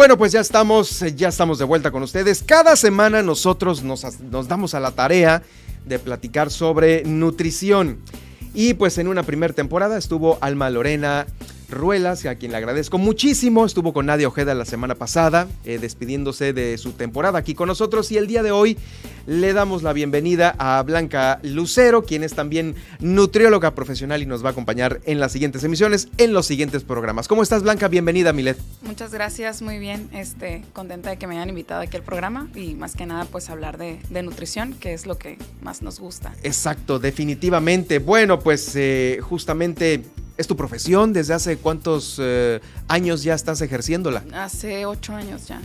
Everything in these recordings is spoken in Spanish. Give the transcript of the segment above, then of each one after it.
Bueno, pues ya estamos, ya estamos de vuelta con ustedes. Cada semana nosotros nos, nos damos a la tarea de platicar sobre nutrición. Y pues en una primera temporada estuvo Alma Lorena Ruelas, a quien le agradezco muchísimo. Estuvo con Nadia Ojeda la semana pasada, eh, despidiéndose de su temporada aquí con nosotros. Y el día de hoy le damos la bienvenida a Blanca Lucero, quien es también nutrióloga profesional y nos va a acompañar en las siguientes emisiones, en los siguientes programas. ¿Cómo estás, Blanca? Bienvenida, Milet. Muchas gracias, muy bien. Este, contenta de que me hayan invitado aquí al programa y más que nada, pues hablar de, de nutrición, que es lo que más nos gusta. Exacto, definitivamente. Bueno, pues eh, justamente ¿Es tu profesión? ¿Desde hace cuántos eh, años ya estás ejerciéndola? Hace ocho años ya.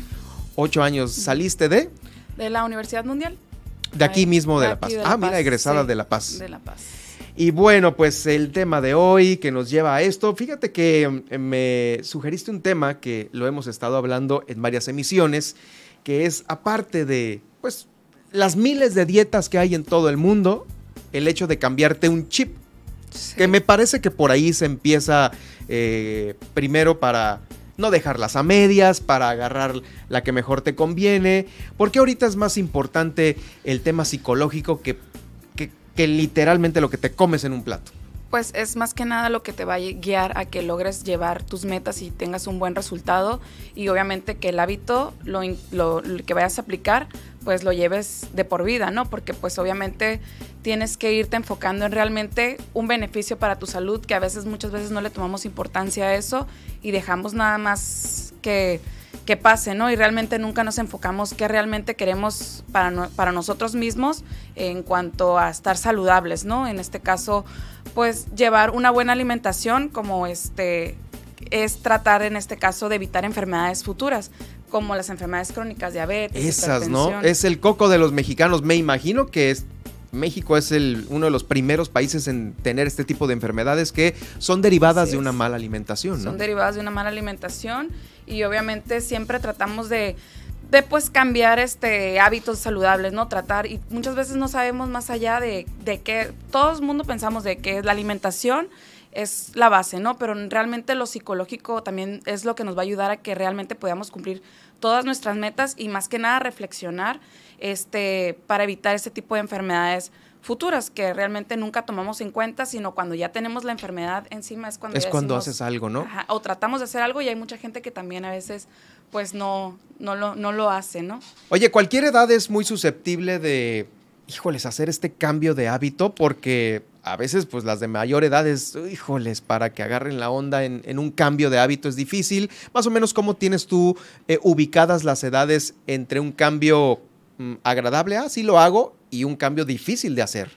¿Ocho años? ¿Saliste de? De la Universidad Mundial. De aquí mismo de, de La Paz. de La ah, mira, egresada sí, de La Paz. De La Paz. Y bueno, pues el tema de hoy que nos lleva a esto, fíjate que eh, me sugeriste un tema que lo hemos estado hablando en varias emisiones, que es aparte de, pues, las miles de dietas que hay en todo el mundo, el hecho de cambiarte un chip Sí. que me parece que por ahí se empieza eh, primero para no dejarlas a medias, para agarrar la que mejor te conviene, porque ahorita es más importante el tema psicológico que, que, que literalmente lo que te comes en un plato. Pues es más que nada lo que te va a guiar a que logres llevar tus metas y tengas un buen resultado y obviamente que el hábito lo, que vayas a aplicar pues lo lleves de por vida, ¿no? Porque pues obviamente tienes que irte enfocando en realmente un beneficio para tu salud que a veces muchas veces no le tomamos importancia a eso y dejamos nada más que que pase, ¿no? Y realmente nunca nos enfocamos qué realmente queremos para, para nosotros mismos en cuanto a estar saludables, ¿no? En este caso, pues llevar una buena alimentación como este es tratar en este caso de evitar enfermedades futuras como las enfermedades crónicas, diabetes, Esas, ¿no? Es el coco de los mexicanos. Me imagino que es, México es el, uno de los primeros países en tener este tipo de enfermedades que son derivadas de una mala alimentación, ¿no? son derivadas de una mala alimentación y obviamente siempre tratamos de de pues cambiar este hábitos saludables, ¿no? Tratar y muchas veces no sabemos más allá de, de que todo el mundo pensamos de que la alimentación es la base, ¿no? Pero realmente lo psicológico también es lo que nos va a ayudar a que realmente podamos cumplir todas nuestras metas y más que nada reflexionar este para evitar este tipo de enfermedades futuras que realmente nunca tomamos en cuenta, sino cuando ya tenemos la enfermedad encima es cuando Es cuando haces algo, ¿no? Ajá, o tratamos de hacer algo y hay mucha gente que también a veces pues no, no, lo, no lo hace, ¿no? Oye, cualquier edad es muy susceptible de, híjoles, hacer este cambio de hábito porque a veces pues las de mayor edad es, híjoles, para que agarren la onda en, en un cambio de hábito es difícil. Más o menos, ¿cómo tienes tú eh, ubicadas las edades entre un cambio mm, agradable, ah, sí lo hago, y un cambio difícil de hacer?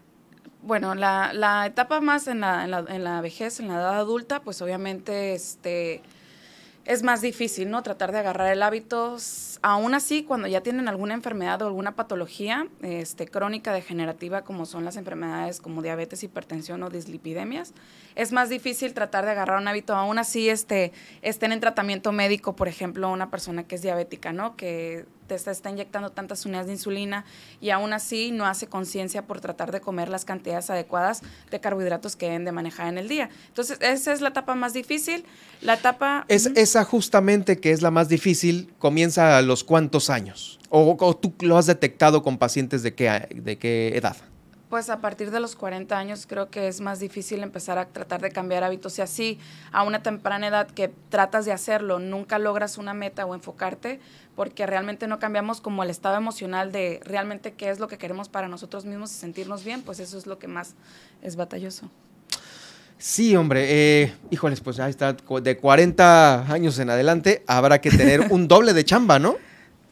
Bueno, la, la etapa más en la, en, la, en la vejez, en la edad adulta, pues obviamente este, es más difícil, ¿no? Tratar de agarrar el hábito. Aún así, cuando ya tienen alguna enfermedad o alguna patología este, crónica degenerativa, como son las enfermedades como diabetes, hipertensión o dislipidemias, es más difícil tratar de agarrar un hábito. Aún así, este, estén en tratamiento médico, por ejemplo, una persona que es diabética, ¿no? Que te está, está inyectando tantas unidades de insulina y aún así no hace conciencia por tratar de comer las cantidades adecuadas de carbohidratos que deben de manejar en el día. Entonces, esa es la etapa más difícil. La etapa... Es, esa justamente que es la más difícil, comienza a los cuántos años. O, o tú lo has detectado con pacientes de qué, de qué edad. Pues a partir de los 40 años creo que es más difícil empezar a tratar de cambiar hábitos y así a una temprana edad que tratas de hacerlo, nunca logras una meta o enfocarte porque realmente no cambiamos como el estado emocional de realmente qué es lo que queremos para nosotros mismos y sentirnos bien, pues eso es lo que más es batalloso. Sí, hombre, eh, híjoles, pues ahí está, de 40 años en adelante habrá que tener un doble de chamba, ¿no?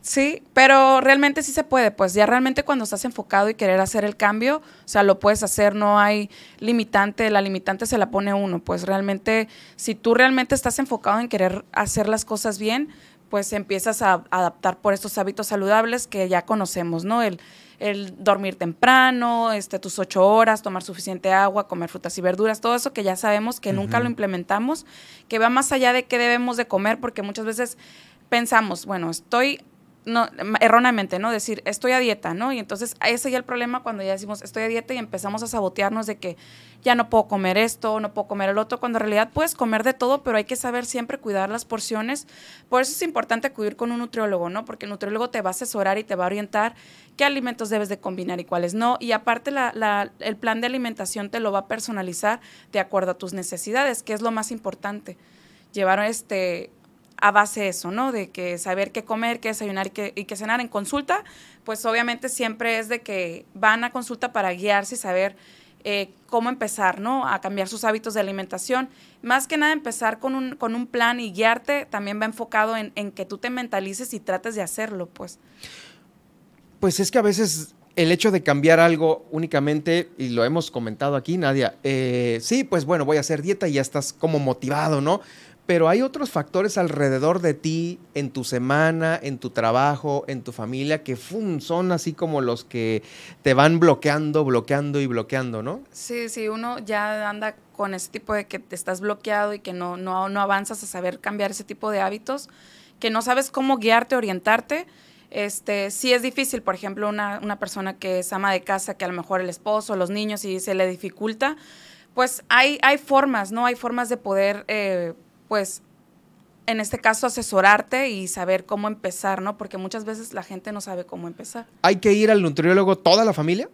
Sí, pero realmente sí se puede, pues ya realmente cuando estás enfocado y querer hacer el cambio, o sea, lo puedes hacer, no hay limitante, la limitante se la pone uno, pues realmente si tú realmente estás enfocado en querer hacer las cosas bien, pues empiezas a adaptar por estos hábitos saludables que ya conocemos, ¿no? El, el dormir temprano, este, tus ocho horas, tomar suficiente agua, comer frutas y verduras, todo eso que ya sabemos que nunca lo implementamos, que va más allá de qué debemos de comer, porque muchas veces pensamos, bueno, estoy no, erróneamente, ¿no? Decir, estoy a dieta, ¿no? Y entonces ese ya el problema cuando ya decimos, estoy a dieta y empezamos a sabotearnos de que ya no puedo comer esto, no puedo comer el otro, cuando en realidad puedes comer de todo, pero hay que saber siempre cuidar las porciones. Por eso es importante acudir con un nutriólogo, ¿no? Porque el nutriólogo te va a asesorar y te va a orientar qué alimentos debes de combinar y cuáles no. Y aparte el plan de alimentación te lo va a personalizar de acuerdo a tus necesidades, que es lo más importante. Llevar este a base de eso, ¿no? De que saber qué comer, qué desayunar y qué, y qué cenar en consulta, pues obviamente siempre es de que van a consulta para guiarse y saber eh, cómo empezar, ¿no? A cambiar sus hábitos de alimentación. Más que nada empezar con un, con un plan y guiarte también va enfocado en, en que tú te mentalices y trates de hacerlo, pues. Pues es que a veces el hecho de cambiar algo únicamente, y lo hemos comentado aquí, Nadia, eh, sí, pues bueno, voy a hacer dieta y ya estás como motivado, ¿no? Pero hay otros factores alrededor de ti, en tu semana, en tu trabajo, en tu familia, que son así como los que te van bloqueando, bloqueando y bloqueando, ¿no? Sí, sí, uno ya anda con ese tipo de que te estás bloqueado y que no, no, no avanzas a saber cambiar ese tipo de hábitos, que no sabes cómo guiarte, orientarte. Este, sí es difícil, por ejemplo, una, una persona que es ama de casa, que a lo mejor el esposo, los niños, y se le dificulta, pues hay, hay formas, ¿no? Hay formas de poder... Eh, pues en este caso asesorarte y saber cómo empezar, ¿no? Porque muchas veces la gente no sabe cómo empezar. ¿Hay que ir al nutriólogo toda la familia?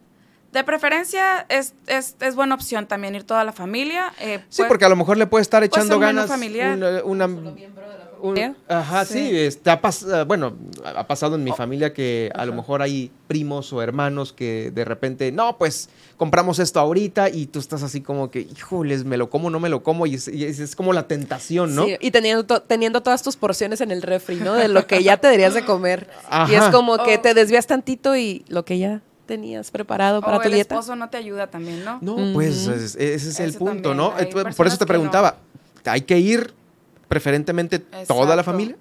De preferencia es, es, es buena opción también ir toda la familia. Eh, sí, porque a lo mejor le puede estar echando ganas familiar. una, ajá, sí, está eh, bueno, ha pasado en mi familia que a lo mejor hay primos o hermanos que de repente, no, pues compramos esto ahorita y tú estás así como que, híjoles, me lo como, no me lo como y es, como la tentación, ¿no? Sí, y teniendo, teniendo todas tus porciones en el refri, ¿no? De lo que ya te deberías de comer. Y es como que te desvías tantito y lo que ya tenías preparado para tu dieta. El esposo no te ayuda también, ¿no? No, pues ese es el punto, ¿no? Por eso te preguntaba, hay que ir preferentemente toda la familia?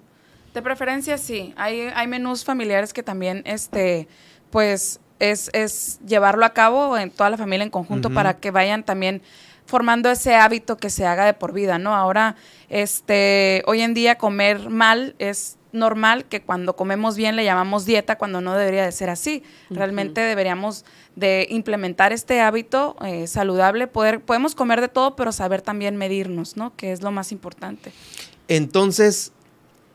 De preferencia sí. Hay, hay menús familiares que también, este, pues, es, es llevarlo a cabo en toda la familia en conjunto para que vayan también formando ese hábito que se haga de por vida, ¿no? Ahora, este, hoy en día comer mal es normal que cuando comemos bien le llamamos dieta cuando no debería de ser así. Realmente deberíamos de implementar este hábito eh, saludable, poder, podemos comer de todo, pero saber también medirnos, ¿no? Que es lo más importante. Entonces,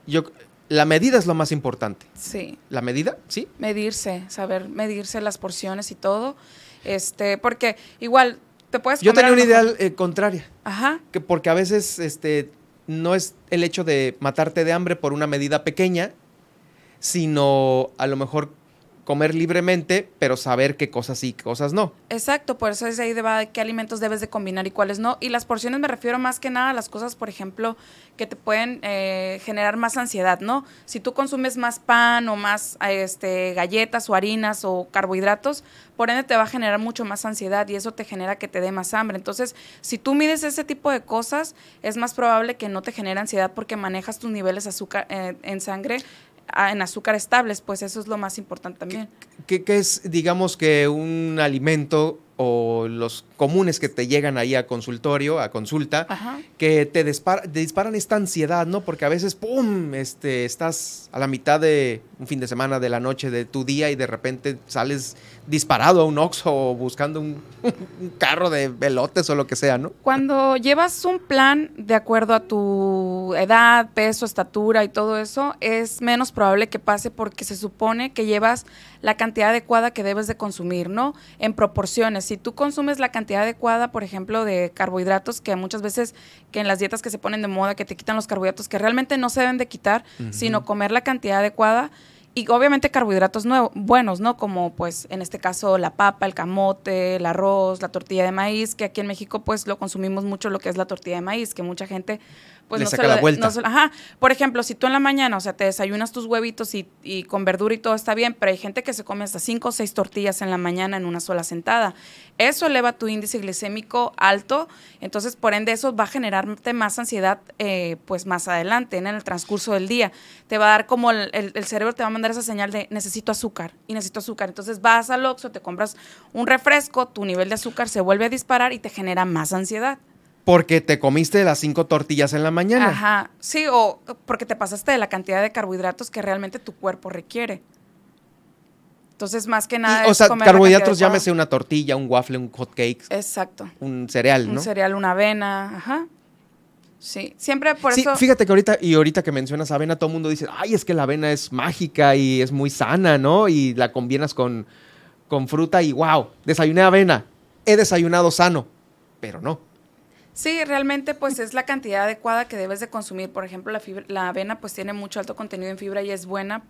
yo, la medida es lo más importante. Sí. ¿La medida? Sí. Medirse, saber medirse las porciones y todo. Este, porque igual te puedes Yo tenía una idea eh, contraria. Ajá. Que porque a veces este no es el hecho de matarte de hambre por una medida pequeña, sino a lo mejor comer libremente, pero saber qué cosas sí, qué cosas no. Exacto, por eso es ahí de qué alimentos debes de combinar y cuáles no. Y las porciones me refiero más que nada a las cosas, por ejemplo, que te pueden eh, generar más ansiedad, ¿no? Si tú consumes más pan o más este, galletas o harinas o carbohidratos, por ende te va a generar mucho más ansiedad y eso te genera que te dé más hambre. Entonces, si tú mides ese tipo de cosas, es más probable que no te genere ansiedad porque manejas tus niveles de azúcar eh, en sangre en azúcar estables, pues eso es lo más importante también. ¿Qué, es, digamos que un alimento o los comunes que te llegan ahí a consultorio, a consulta, que te, disparan esta ansiedad, ¿no? Porque a veces, ¡pum!, este, estás a la mitad de un fin de semana, de la noche, de tu día y de repente sales disparado a un Oxxo buscando un, carro de velotes o lo que sea, ¿no? Cuando llevas un plan de acuerdo a tu edad, peso, estatura y todo eso, es menos probable que pase porque se supone que llevas la cantidad adecuada que debes de consumir, ¿no? En proporciones. Si tú consumes la cantidad adecuada, por ejemplo, de carbohidratos, que muchas veces que en las dietas que se ponen de moda, que te quitan los carbohidratos, que realmente no se deben de quitar, sino comer la cantidad adecuada, y obviamente carbohidratos nuevos, buenos, ¿no? Como pues en este caso la papa, el camote, el arroz, la tortilla de maíz, que aquí en México pues lo consumimos mucho lo que es la tortilla de maíz, que mucha gente pues Le no saca se la lo- vuelta. no se- ajá. Por ejemplo, si tú en la mañana, o sea, te desayunas tus huevitos y, y con verdura y todo está bien, pero hay gente que se come hasta cinco o seis tortillas en la mañana en una sola sentada. Eso eleva tu índice glicémico alto, entonces por ende eso va a generarte más ansiedad, eh, pues más adelante, en el transcurso del día. Te va a dar como el, el- el cerebro te va a mandar esa señal de necesito azúcar y necesito azúcar. Entonces vas al Oxxo, te compras un refresco, tu nivel de azúcar se vuelve a disparar y te genera más ansiedad. Porque te comiste las cinco tortillas en la mañana. Ajá, sí, o porque te pasaste de la cantidad de carbohidratos que realmente tu cuerpo requiere. Entonces, más que nada. Y, o sea, comer carbohidratos, llámese una tortilla, un waffle, un hot cake, Exacto. un cereal, ¿no? Un cereal, una avena, ajá. Sí, siempre por sí, eso. fíjate que ahorita, y ahorita que mencionas avena, todo el mundo dice, ay, es que la avena es mágica y es muy sana, ¿no? Y la combinas con, con fruta y wow, desayuné avena, he desayunado sano, pero no. Sí, realmente pues es la cantidad adecuada que debes de consumir. Por ejemplo, la, fibra- la avena pues tiene mucho alto contenido en fibra y es buena,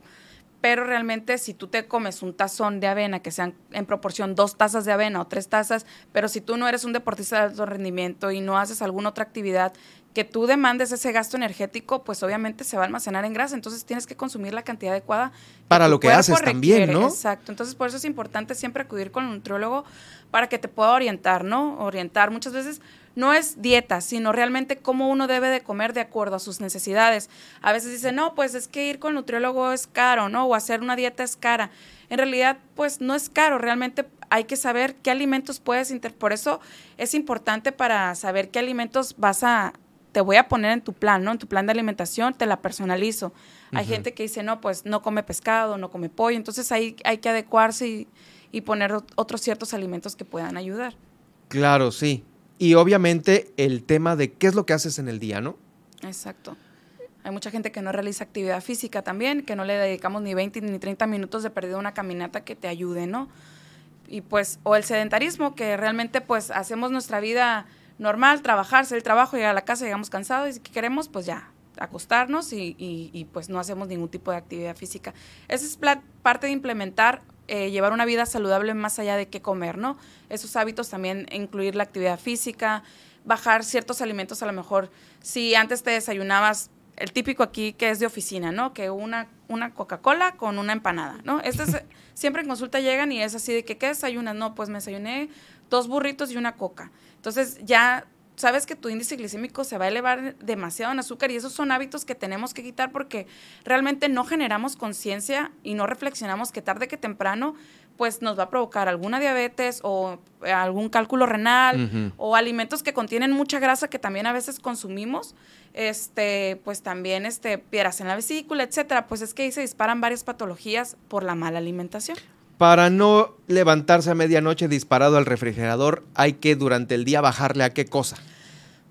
pero realmente si tú te comes un tazón de avena, que sean en proporción dos tazas de avena o tres tazas, pero si tú no eres un deportista de alto rendimiento y no haces alguna otra actividad que tú demandes ese gasto energético, pues obviamente se va a almacenar en grasa, entonces tienes que consumir la cantidad adecuada. Para lo que haces también, ¿no? Exacto, entonces por eso es importante siempre acudir con un nutriólogo para que te pueda orientar, ¿no? Orientar. Muchas veces no es dieta, sino realmente cómo uno debe de comer de acuerdo a sus necesidades. A veces dicen, no, pues es que ir con el nutriólogo es caro, ¿no? O hacer una dieta es cara. En realidad, pues no es caro, realmente hay que saber qué alimentos puedes inter... Por eso es importante para saber qué alimentos vas a te voy a poner en tu plan, ¿no? En tu plan de alimentación te la personalizo. Hay gente que dice, no, pues no come pescado, no come pollo, entonces ahí hay que adecuarse y, y poner ot- otros ciertos alimentos que puedan ayudar. Claro, sí. Y obviamente el tema de qué es lo que haces en el día, ¿no? Exacto. Hay mucha gente que no realiza actividad física también, que no le dedicamos ni 20 ni 30 minutos de perdido a una caminata que te ayude, ¿no? Y pues, o el sedentarismo, que realmente pues hacemos nuestra vida normal, trabajar, hacer el trabajo, llegar a la casa, llegamos cansados y si queremos, pues ya, acostarnos y, y- y, pues no hacemos ningún tipo de actividad física. Esa es parte de implementar, eh, llevar una vida saludable más allá de qué comer, ¿no? Esos hábitos también incluir la actividad física, bajar ciertos alimentos a lo mejor, si antes te desayunabas, el típico aquí que es de oficina, ¿no? Que una, una Coca-Cola con una empanada, ¿no? Este es, siempre en consulta llegan y es así de que, ¿qué desayunas? No, pues me desayuné dos burritos y una coca. Entonces ya sabes que tu índice glicémico se va a elevar demasiado en azúcar y esos son hábitos que tenemos que quitar porque realmente no generamos conciencia y no reflexionamos que tarde que temprano pues nos va a provocar alguna diabetes o eh, algún cálculo renal o alimentos que contienen mucha grasa que también a veces consumimos, este, pues también este, piedras en la vesícula, etcétera. Pues es que ahí se disparan varias patologías por la mala alimentación. Para no levantarse a medianoche disparado al refrigerador, hay que durante el día bajarle a qué cosa.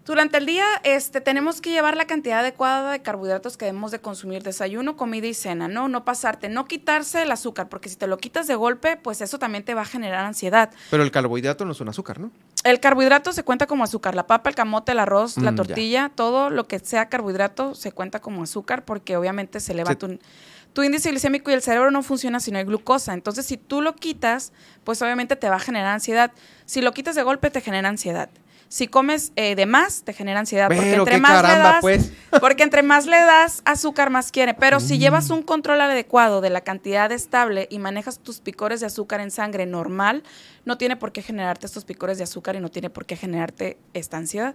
Durante el día este, tenemos que llevar la cantidad adecuada de carbohidratos que debemos de consumir, desayuno, comida y cena, ¿no? No pasarte, no quitarse el azúcar, porque si te lo quitas de golpe, pues eso también te va a generar ansiedad. Pero el carbohidrato no es un azúcar, ¿no? El carbohidrato se cuenta como azúcar, la papa, el camote, el arroz, Mm, la ya. tortilla, todo lo que sea carbohidrato se cuenta como azúcar porque obviamente se eleva Se- tu, tu índice glicémico y el cerebro no funciona si no hay glucosa. Entonces, si tú lo quitas, pues obviamente te va a generar ansiedad. Si lo quitas de golpe, te genera ansiedad. Si comes eh, de más, te genera ansiedad. porque entre más le das, pues. porque entre más le das azúcar, más quiere. Pero si Mm. llevas un control adecuado de la cantidad estable y manejas tus picores de azúcar en sangre normal, no tiene por qué generarte estos picores de azúcar y no tiene por qué generarte esta ansiedad.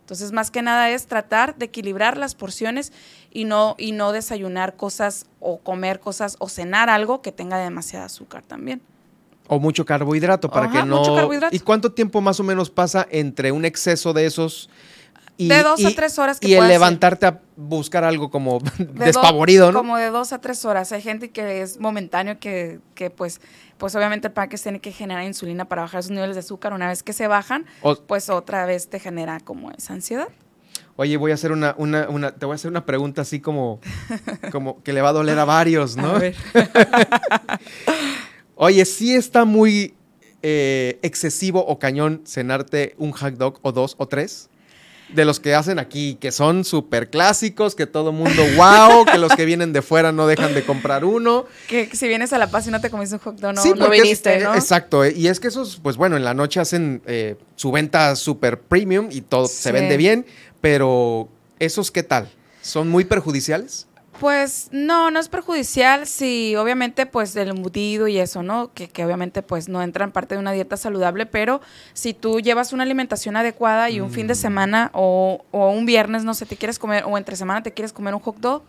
Entonces, más que nada es tratar de equilibrar las porciones y no, y no desayunar cosas o comer cosas o cenar algo que tenga demasiada azúcar también. O mucho carbohidrato para Ajá, que no. mucho carbohidrato. ¿Y cuánto tiempo más o menos pasa entre un exceso de esos y, De dos a tres horas que y el ser. levantarte a buscar algo como De do- despavorido, ¿no? Como de dos a tres horas. Hay gente que es momentáneo, que, que pues, pues obviamente el páncreas tiene que generar insulina para bajar sus niveles de azúcar. Una vez que se bajan, O- pues otra vez te genera como esa ansiedad. Oye, voy a hacer una, una, una, te voy a hacer una pregunta así como, como que le va a doler a varios, ¿no? A ver. Oye, sí está muy eh, excesivo o cañón cenarte un hot dog o dos o tres. De los que hacen aquí, que son súper clásicos, que todo mundo, wow, que los que vienen de fuera no dejan de comprar uno. Que si vienes a La Paz y no te comiste un hot dog, no, sí, no porque es- viniste, eh, ¿no? Exacto, eh, y es que esos, pues bueno, en la noche hacen eh, su venta súper premium y todo se vende bien, pero ¿Esos qué tal? ¿Son muy perjudiciales? Pues no, no es perjudicial si obviamente pues el embutido y eso, ¿no? Que, que, obviamente pues no entra en parte de una dieta saludable, pero si tú llevas una alimentación adecuada y un fin de mm. semana o, o un viernes, no sé, te quieres comer o entre semana te quieres comer un hot dog,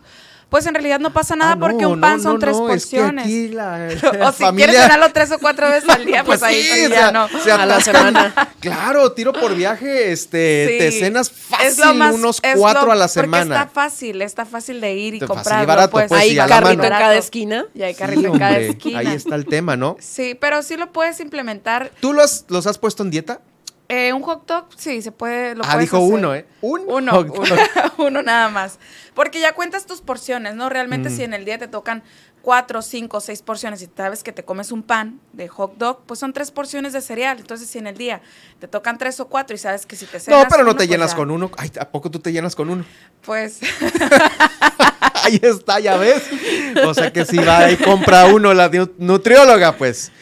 pues en realidad no pasa nada ah, porque un pan son tres porciones. o si quieres cenarlo tres o cuatro veces al día, pues, pues ahí ya no. a la semana. claro, tiro por viaje, este, te cenas fácil unos cuatro a la semana. Porque está fácil, está fácil de ir y comprar. pues, pues, hay carrito en cada esquina. Y hay carrito en cada esquina. Ahí está el tema, ¿no? Sí, pero sí lo puedes implementar. ¿Tú los, los has puesto en dieta? Eh, un hot dog, sí, se puede. Lo ah, dijo uno, ¿eh? ¿Un? Uno, uno, uno, nada más. Porque ya cuentas tus porciones, ¿no? Realmente, si mm. en el día te tocan cuatro, cinco, seis porciones y sabes que te comes un pan de hot dog, pues son tres porciones de cereal. Entonces, si en el día te tocan tres o cuatro y sabes que si te cenas. No, pero no te pues llenas con uno. Ay, ¿a poco tú te llenas con uno? Pues. Ahí está, ya ves. O sea que si va y compra uno la nutrióloga, pues.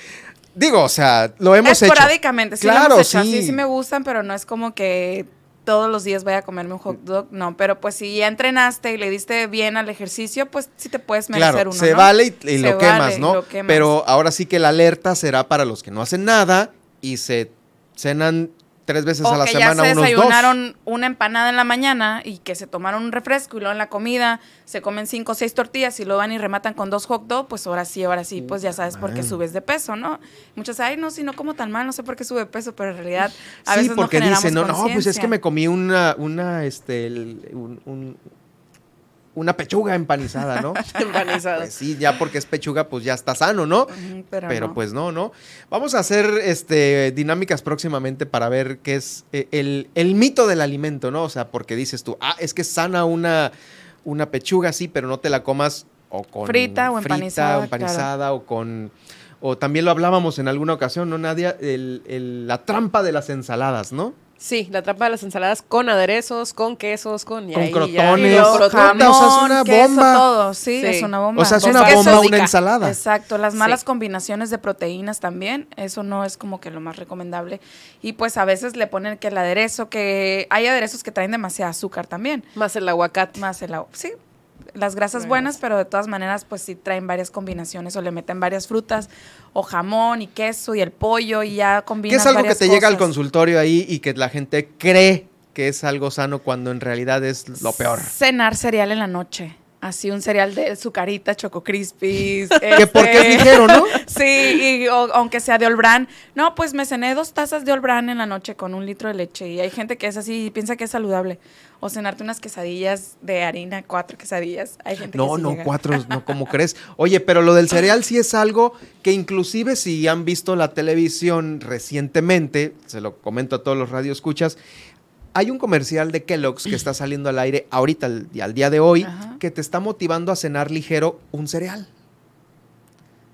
Digo, o sea, lo hemos hecho. Esporádicamente, sí claro, Sí. sí, me gustan, pero no es como que todos los días voy a comerme un hot dog, no, pero pues si ya entrenaste y le diste bien al ejercicio, pues sí te puedes merecer claro, uno. Se vale y, lo, quemas, ¿no? Pero ahora sí que la alerta será para los que no hacen nada y se cenan tres veces a la semana ya se desayunaron una empanada en la mañana y que se tomaron un refresco y luego en la comida se comen cinco o seis tortillas y luego van y rematan con dos hot dogs, pues ahora sí, ahora sí, pues ya sabes por qué subes de peso, ¿no? Muchos, ay, no, si no como tan mal, no sé por qué sube de peso, pero en realidad a sí, veces porque no dicen, no, no, pues es que me comí una, una, este, un una pechuga empanizada, ¿no? empanizada. Pues sí, ya porque es pechuga, pues ya está sano, ¿no? pero, pues no, ¿no? Vamos a hacer este, dinámicas próximamente para ver qué es eh, el, mito del alimento, ¿no? O sea, porque dices tú, ah, es que sana una, una pechuga, sí, pero no te la comas o con frita o empanizada, empanizada o con o también lo hablábamos en alguna ocasión, ¿no, Nadia? la trampa de las ensaladas, ¿no? Sí, la trampa de las ensaladas con aderezos, con quesos, con... con crotones, o sea, es una bomba. todo, sí, es una bomba. O sea, es una bomba una ensalada. Exacto, las malas combinaciones de proteínas también, eso no es como que lo más recomendable. Y pues a veces le ponen que el aderezo, que hay aderezos que traen demasiado azúcar también. Más el aguacate. Más el aguacate, sí, las grasas buenas, pero de todas maneras, pues sí traen varias combinaciones o le meten varias frutas o jamón y queso y el pollo y ya combinan. ¿Qué es algo que te llega al consultorio ahí y que la gente cree que es algo sano cuando en realidad es lo peor? Cenar cereal en la noche. Así un cereal de sucarita, choco crispies. que porque es ligero, ¿no? sí, y, aunque sea de Olbran. No, pues me cené dos tazas de Olbran en la noche con un litro de leche. Y hay gente que es así y piensa que es saludable o cenarte unas quesadillas de harina, cuatro quesadillas. Hay gente no, que no, cuatro, no, como crees. Oye, pero lo del cereal sí es algo que inclusive si han visto la televisión recientemente, se lo comento a todos los radioescuchas, hay un comercial de Kellogg's que está saliendo al aire ahorita, al, al día de hoy, que te está motivando a cenar ligero un cereal.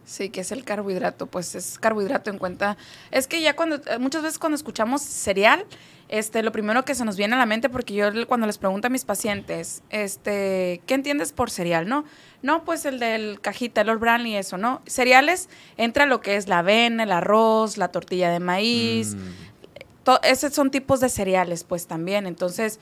Sí, que es el carbohidrato, pues es carbohidrato en cuenta. Es que ya cuando, muchas veces cuando escuchamos cereal, este, lo primero que se nos viene a la mente, porque yo cuando les pregunto a mis pacientes, este, ¿qué entiendes por cereal, no? No, pues el del cajita, el Old y eso, ¿no? Cereales entra lo que es la avena, el arroz, la tortilla de maíz, mm. Esos son tipos de cereales, pues también. Entonces,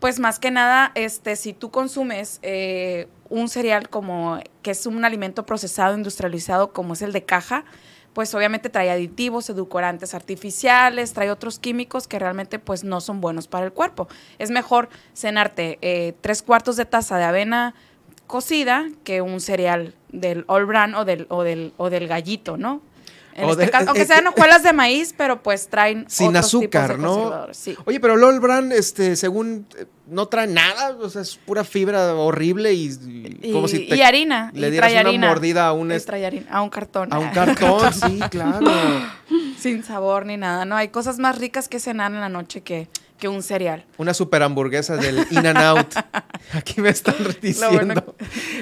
pues más que nada, este, si tú consumes eh, un cereal como que es un alimento procesado, industrializado, como es el de caja, pues obviamente trae aditivos, edulcorantes artificiales, trae otros químicos que realmente pues no son buenos para el cuerpo. Es mejor cenarte eh, tres cuartos de taza de avena cocida que un cereal del all bran o del, o del, o del gallito, ¿no? Este aunque sean hojuelas de maíz, pero pues traen sin azúcar, ¿no? Oye, pero LOL Brand, este, según eh, no trae nada, o sea, es pura fibra horrible y, como si y harina, le dieras una mordida a un a un cartón. A un cartón, sí, claro. Sin sabor ni nada, ¿no? Hay cosas más ricas que cenar en la noche que que un cereal. Una super hamburguesa del In and Out. Aquí me están diciendo.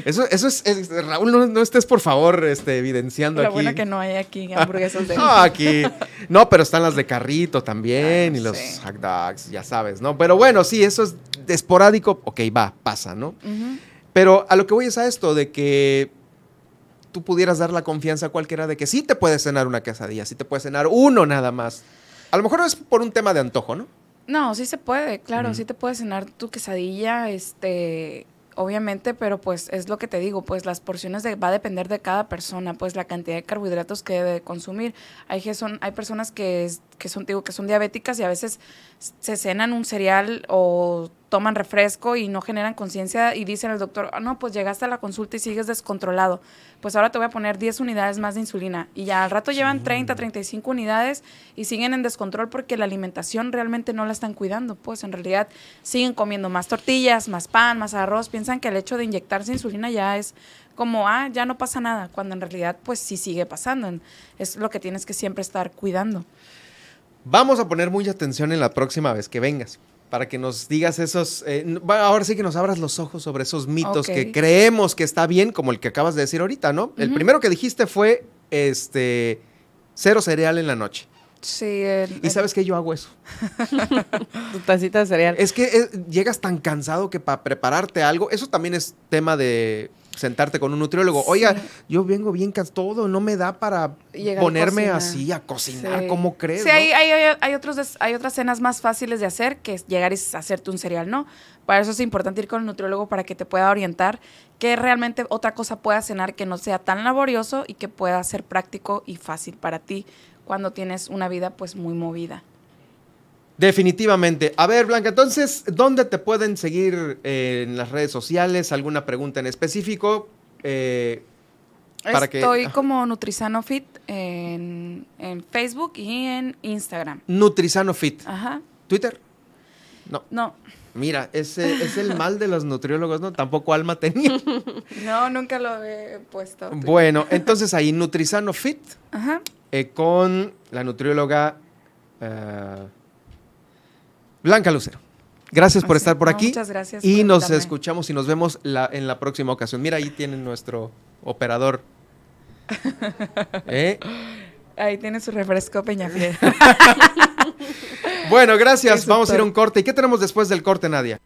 Eso, eso es, Raúl, no, estés por favor este, evidenciando lo aquí. Lo bueno que no hay aquí hamburguesas de. no, aquí. No, pero están las de carrito también y los hot dogs, ya sabes, ¿no? Pero bueno, sí, eso es esporádico. Ok, va, pasa, ¿no? Pero a lo que voy es a esto de que tú pudieras dar la confianza a cualquiera de que sí te puedes cenar una quesadilla, sí te puedes cenar uno nada más. A lo mejor es por un tema de antojo, ¿no? No, sí se puede, claro, sí te puedes cenar tu quesadilla, este, obviamente, pero pues es lo que te digo, pues las porciones de, va a depender de cada persona, pues la cantidad de carbohidratos que debe consumir. Hay, que son, hay personas que, que, son, digo, que son diabéticas y a veces se cenan un cereal o toman refresco y no generan conciencia y dicen al doctor, ah, no, pues llegaste a la consulta y sigues descontrolado, pues ahora te voy a poner 10 unidades más de insulina y ya al rato llevan 30, 35 unidades y siguen en descontrol porque la alimentación realmente no la están cuidando, pues en realidad siguen comiendo más tortillas, más pan, más arroz, piensan que el hecho de inyectarse insulina ya es como, ah, ya no pasa nada, cuando en realidad pues sí sigue pasando, es lo que tienes que siempre estar cuidando. Vamos a poner mucha atención en la próxima vez que vengas para que nos digas esos, eh, ahora sí que nos abras los ojos sobre esos mitos que creemos que está bien, como el que acabas de decir ahorita, ¿no? El primero que dijiste fue, este, cero cereal en la noche. Sí. y sabes que yo hago eso. tu tacita de cereal. Es que eh, llegas tan cansado que para prepararte algo, eso también es tema de sentarte con un nutriólogo. Oiga, yo vengo bien cansado, todo no me da para ponerme así a cocinar, ¿cómo crees? Sí, hay, hay, otros hay otras cenas más fáciles de hacer que llegar y hacerte un cereal, ¿no? Para eso es importante ir con el nutriólogo para que te pueda orientar que realmente otra cosa pueda cenar que no sea tan laborioso y que pueda ser práctico y fácil para ti cuando tienes una vida pues muy movida. Definitivamente. A ver, Blanca, entonces, ¿dónde te pueden seguir eh, en las redes sociales? ¿Alguna pregunta en específico? Eh, Estoy como Nutrizano Fit en, Facebook y en Instagram. Nutrizano Fit. Ajá. ¿Twitter? No. No. Mira, ese es el mal de los nutriólogos, ¿no? Tampoco Alma tenía. No, nunca lo he puesto. Bueno, entonces ahí Nutrizano Fit. Ajá. Eh, con la nutrióloga Blanca Lucero. Gracias por estar por aquí. muchas gracias. Y nos escuchamos y nos vemos en la próxima ocasión. Mira, ahí tienen nuestro operador. ¿Eh? Ahí tiene su refresco Peñafiel. bueno, gracias. Vamos a ir a un corte. ¿Y qué tenemos después del corte, Nadia?